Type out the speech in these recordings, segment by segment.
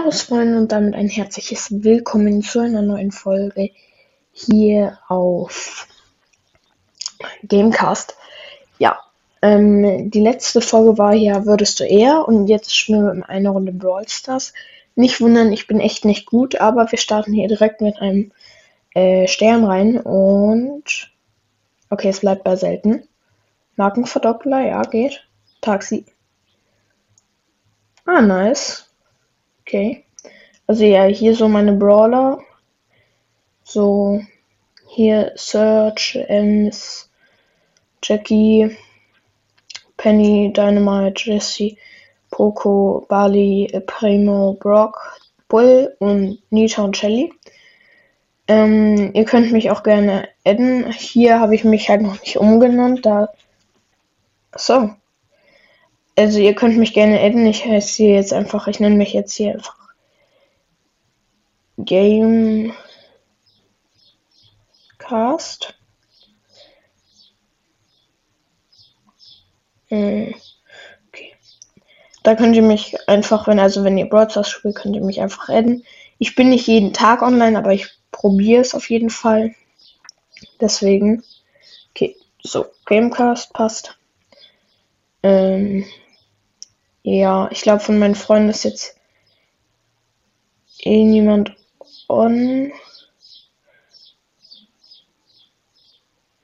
Servus Freunde und damit ein herzliches Willkommen zu einer neuen Folge hier auf Gamecast. Ja, ähm, die letzte Folge war ja Würdest du eher und jetzt spielen wir eine Runde Brawl Stars. Nicht wundern, ich bin echt nicht gut, aber wir starten hier direkt mit einem äh, Stern rein und okay, es bleibt bei selten. Markenverdoppler, ja, geht. Taxi. Ah, nice. Okay. Also ja, hier so meine Brawler. So, hier Search, Ems, Jackie, Penny, Dynamite, Jesse, Poco, Bali, Primo, Brock, Bull und Nita und Shelly. Ähm, ihr könnt mich auch gerne adden. Hier habe ich mich halt noch nicht umgenannt, da. So. Also ihr könnt mich gerne adden. Ich heiße hier jetzt einfach, ich nenne mich jetzt hier einfach Gamecast. Hm, okay. Da könnt ihr mich einfach, wenn also wenn ihr Broadcast spielt, könnt ihr mich einfach adden. Ich bin nicht jeden Tag online, aber ich probiere es auf jeden Fall. Deswegen. Okay, so, Gamecast passt. Ähm, ja, ich glaube, von meinen Freunden ist jetzt eh niemand on.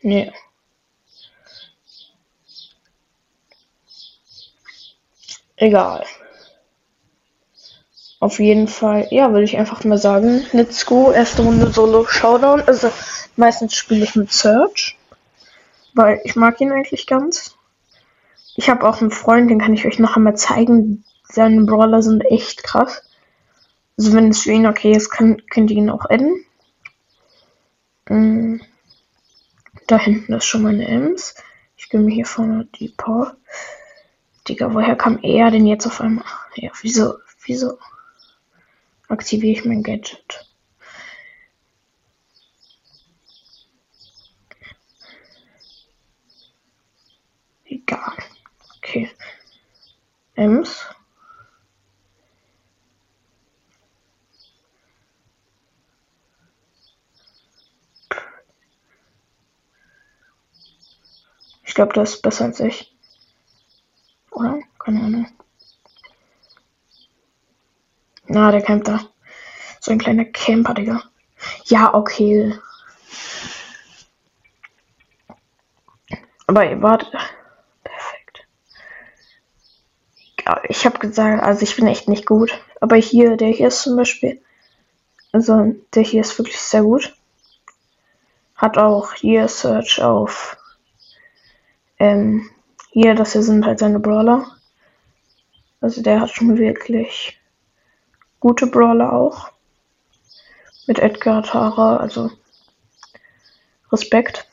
Nee. Egal. Auf jeden Fall, ja, würde ich einfach mal sagen, let's go. Erste Runde Solo Showdown. Also meistens spiele ich mit Search, weil ich mag ihn eigentlich ganz. Ich habe auch einen Freund, den kann ich euch noch einmal zeigen. Seine Brawler sind echt krass. Also wenn es für ihn okay ist, kann, könnt ihr ihn auch adden. Mm. Da hinten ist schon meine Ems. Ich gebe mir hier vorne die Power. Digga, woher kam er denn jetzt auf einmal? Ja, wieso, wieso aktiviere ich mein Gadget? Egal. Okay. Ems. Ich glaube, das ist besser als ich. Oder? Keine Ahnung. Na, der campt da. So ein kleiner Camper, Digga. Ja, okay. Aber warte ich habe gesagt, also ich bin echt nicht gut. Aber hier, der hier ist zum Beispiel. Also der hier ist wirklich sehr gut. Hat auch hier Search auf. Ähm, hier, das hier sind halt seine Brawler. Also der hat schon wirklich gute Brawler auch. Mit Edgar, Tara, also Respekt.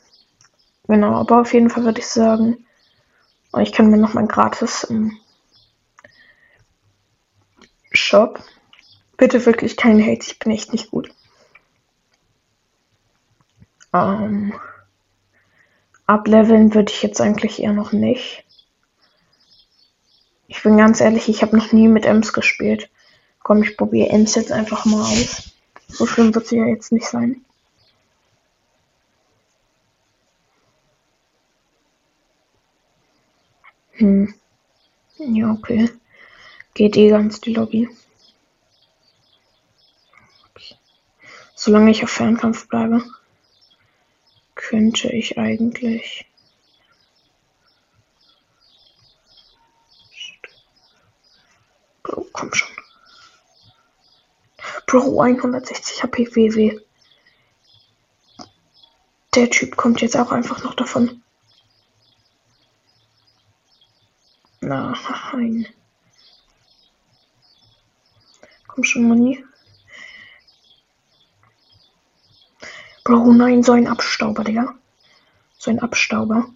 Genau, aber auf jeden Fall würde ich sagen, ich kann mir noch mal gratis ähm, Shop. Bitte wirklich kein Hate, ich bin echt nicht gut. Ähm, ableveln würde ich jetzt eigentlich eher noch nicht. Ich bin ganz ehrlich, ich habe noch nie mit Ems gespielt. Komm, ich probiere Ems jetzt einfach mal aus. So schlimm wird sie ja jetzt nicht sein. Hm. Ja, okay. Geht eh ganz die Lobby. Solange ich auf Fernkampf bleibe, könnte ich eigentlich. Bro, komm schon. Bro, 160 HP WW. Der Typ kommt jetzt auch einfach noch davon. Nein. Komm schon, Moni. Bro, nein, so ein Abstauber, Digga. So ein Abstauber.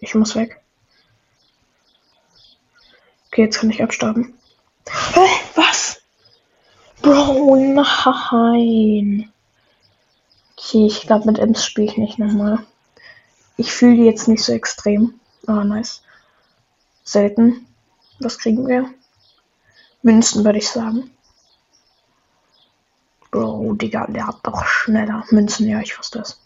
Ich muss weg. Okay, jetzt kann ich abstauben. Hä? Was? Bro, nein. Okay, ich glaube, mit Ems spiele ich nicht nochmal. Ich fühle die jetzt nicht so extrem. Ah, oh, nice. Selten. Was kriegen wir? Münzen, würde ich sagen. Bro, Digga, der hat doch schneller. Münzen, ja, ich wusste es.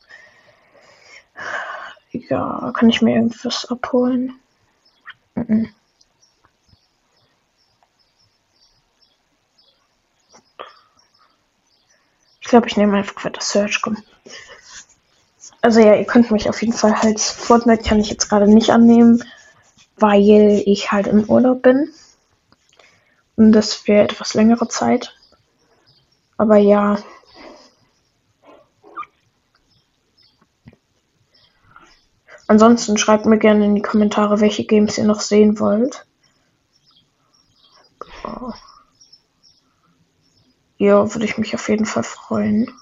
Ja, kann ich mir irgendwas abholen? Mhm. Ich glaube, ich nehme einfach weiter Search. Komm. Also ja, ihr könnt mich auf jeden Fall halt. Fortnite kann ich jetzt gerade nicht annehmen, weil ich halt im Urlaub bin. Und das für etwas längere Zeit. Aber ja. Ansonsten schreibt mir gerne in die Kommentare, welche Games ihr noch sehen wollt. Ja, würde ich mich auf jeden Fall freuen.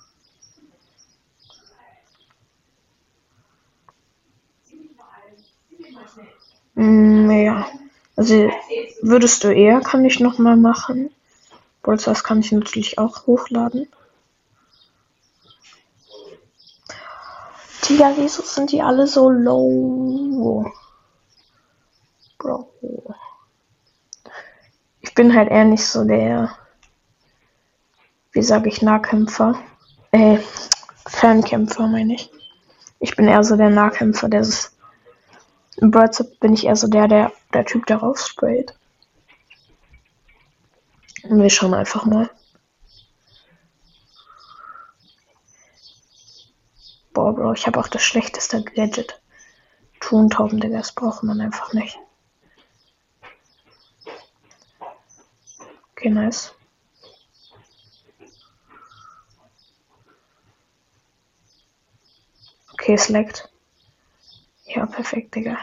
Mm, ja. Also würdest du eher, kann ich noch mal machen. das kann ich natürlich auch hochladen. Digga, wieso sind die alle so low? Bro. Ich bin halt eher nicht so der wie sage ich, Nahkämpfer. Äh, Fernkämpfer meine ich. Ich bin eher so der Nahkämpfer, der ist. Im Birds bin ich eher so der, der, der Typ, der raussprayt. Und wir schauen einfach mal. Boah, Bro, ich habe auch das schlechteste Gadget. Tontauben, Digga, das braucht man einfach nicht. Okay, nice. Okay, es leckt. Ja, perfekt, Digga.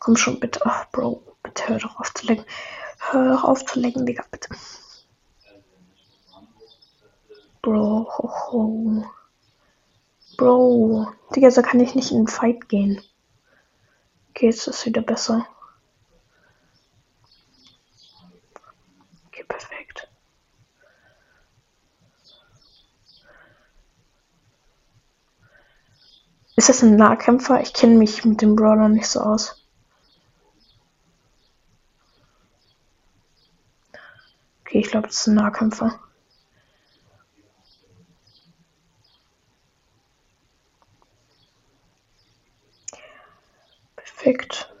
Komm schon, bitte. Ach, Bro, bitte hör doch auf zu lecken. Hör doch auf zu lecken, Digga, bitte. Bro, ho, ho. Bro. Digga, so kann ich nicht in den Fight gehen. Okay, jetzt ist wieder besser. Ist das ein Nahkämpfer? Ich kenne mich mit dem Brawler nicht so aus. Okay, ich glaube, das ist ein Nahkämpfer. Perfekt.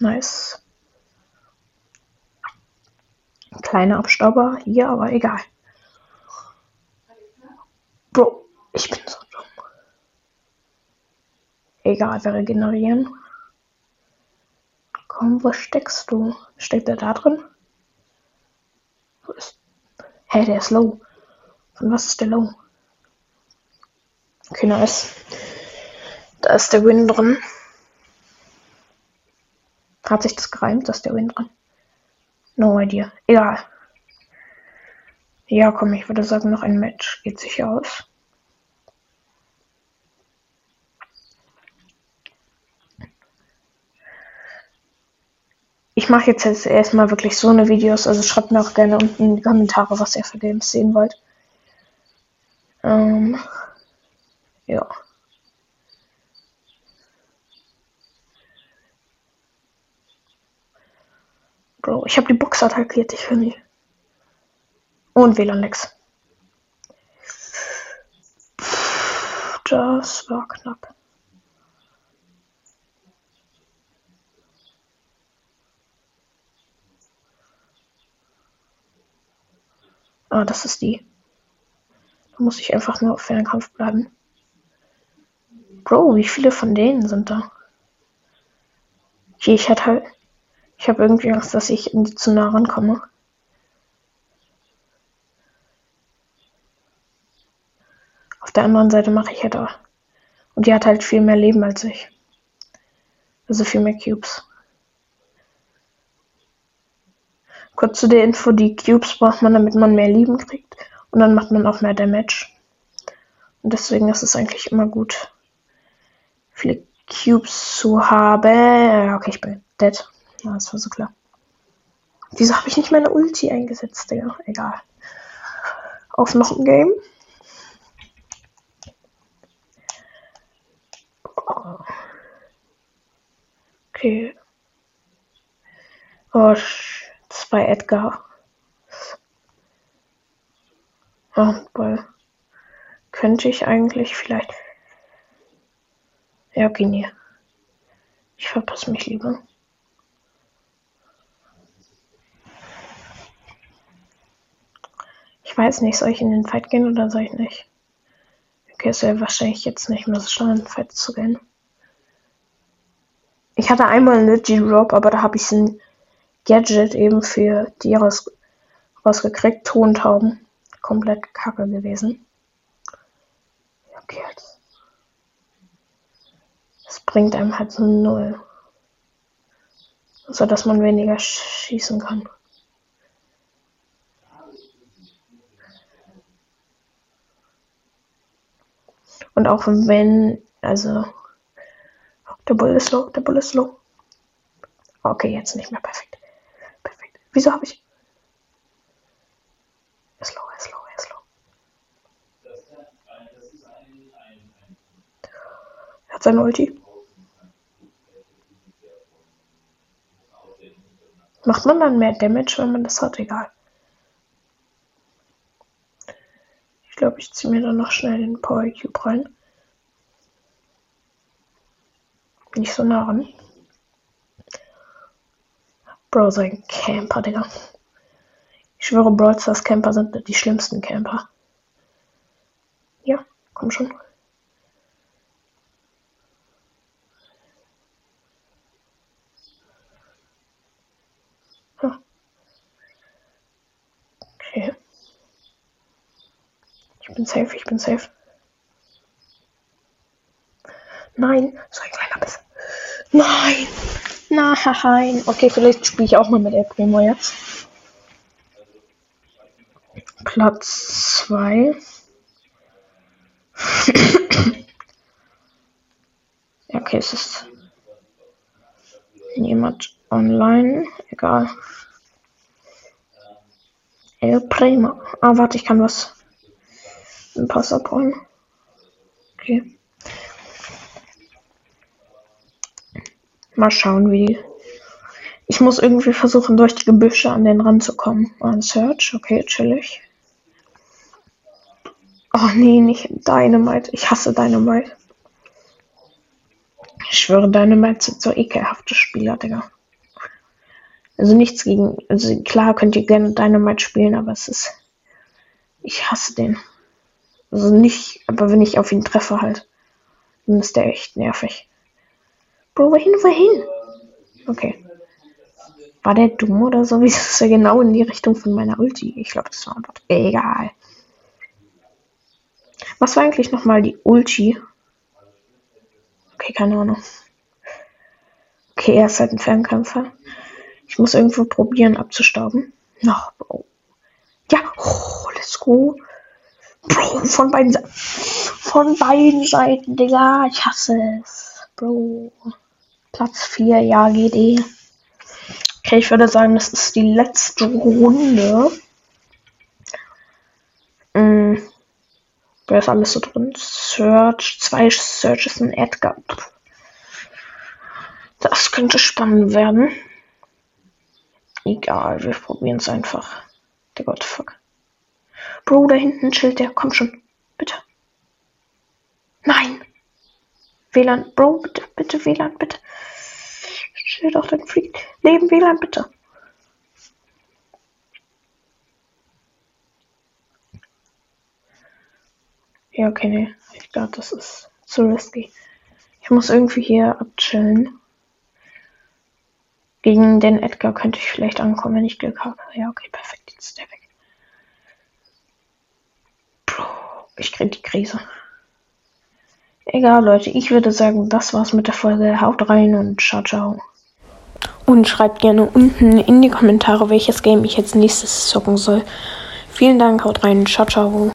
Nice. Kleiner Abstauber hier, aber egal. Bro, ich bin so dumm. Egal, wir regenerieren. Komm, wo steckst du? Steckt er da drin? Wo ist. Hä, der ist low. Von was ist der low? Okay, nice. Da ist der Win drin. Hat sich das gereimt, dass der Win drin? No idea. Egal. Ja, komm, ich würde sagen, noch ein Match geht sich aus. Ich mache jetzt, jetzt erstmal wirklich so eine Videos. Also schreibt mir auch gerne unten in die Kommentare, was ihr für Games sehen wollt. Ähm, ja. Bro, ich habe die Box attackiert, ich will nicht. Und WLAN-Lex. Das war knapp. Ah, das ist die. Da muss ich einfach nur auf Fernkampf bleiben. Bro, wie viele von denen sind da? Okay, ich hatte halt. Ich habe irgendwie Angst, dass ich zu nah rankomme. Auf der anderen Seite mache ich halt auch. Und die hat halt viel mehr Leben als ich. Also viel mehr Cubes. Kurz zu der Info, die Cubes braucht man, damit man mehr Leben kriegt. Und dann macht man auch mehr Damage. Und deswegen ist es eigentlich immer gut, viele Cubes zu haben. Okay, ich bin dead. Ja, das war so klar. Wieso habe ich nicht meine Ulti eingesetzt, Digga? Egal. Auf noch ein Game. Okay. Oh, zwei Edgar. Ja, weil könnte ich eigentlich vielleicht. Ja, okay, nee. Ich verpasse mich lieber. Ich weiß nicht, soll ich in den Fight gehen oder soll ich nicht? Okay, es wäre wahrscheinlich jetzt nicht mehr so schlau, in den Fight zu gehen. Ich hatte einmal einen Legit Rob, aber da habe ich ein Gadget eben für die raus, rausgekriegt. Tontauben. Komplett kacke gewesen. Okay. Das bringt einem halt so null. So dass man weniger schießen kann. Und auch wenn, also, der Bull ist low, der Bull ist low. Okay, jetzt nicht mehr perfekt. Wieso habe ich. Ist low, ist low, ist low. Er hat sein Ulti. Macht man dann mehr Damage, wenn man das hat? Egal. Ich glaube, ich ziehe mir dann noch schnell den Power Cube rein. Nicht so nah ran. Bro, so ein Camper, Digga. Ich schwöre, Brawl Stars Camper sind die schlimmsten Camper. Ja, komm schon. Okay. Ich bin safe, ich bin safe. Nein, so ein kleiner Biss. Nein! Nein! Okay, vielleicht spiele ich auch mal mit El Primo jetzt. Platz 2. okay, es ist niemand online. Egal. El Primo. Ah, warte, ich kann was. Ein Pass abholen. Okay. Mal schauen, wie. Ich muss irgendwie versuchen, durch die Gebüsche an den Rand zu kommen. Ein Search, okay, chillig. Oh nee, nicht Dynamite. Ich hasse Dynamite. Ich schwöre, Dynamite sind so ekelhafte Spieler, Digga. Also nichts gegen. Also klar könnt ihr gerne Dynamite spielen, aber es ist. Ich hasse den. Also nicht, aber wenn ich auf ihn treffe halt, dann ist der echt nervig. Bro, wohin, wohin? Okay. War der dumm oder so? Wie ist er genau in die Richtung von meiner Ulti? Ich glaube, das war ein. Egal. Was war eigentlich nochmal die Ulti? Okay, keine Ahnung. Okay, er ist halt ein Fernkämpfer. Ich muss irgendwo probieren abzustauben. Noch, Bro. Ja, oh, let's go. Bro, von beiden Seiten. Von beiden Seiten, Digga. Ich hasse es. Bro. Platz 4, ja, geht eh. Okay, ich würde sagen, das ist die letzte Runde. Hm. Wer ist alles so drin? Search, zwei Searches in Edgar. Das könnte spannend werden. Egal, wir probieren es einfach. Der Gott, fuck. Bro, da hinten chillt der. Komm schon. Bitte. Nein. WLAN. Bro, bitte, bitte, WLAN, bitte. Chill doch dein Freak. Leben WLAN, bitte. Ja, okay, nee. Ich glaube, das ist zu risky. Ich muss irgendwie hier abchillen. Gegen den Edgar könnte ich vielleicht ankommen, wenn ich Glück habe. Ja, okay, perfekt. Jetzt ist der weg. Puh, ich krieg die Krise. Egal, Leute. Ich würde sagen, das war's mit der Folge. Haut rein und ciao, ciao. Und schreibt gerne unten in die Kommentare, welches Game ich jetzt nächstes zocken soll. Vielen Dank, haut rein, ciao, ciao.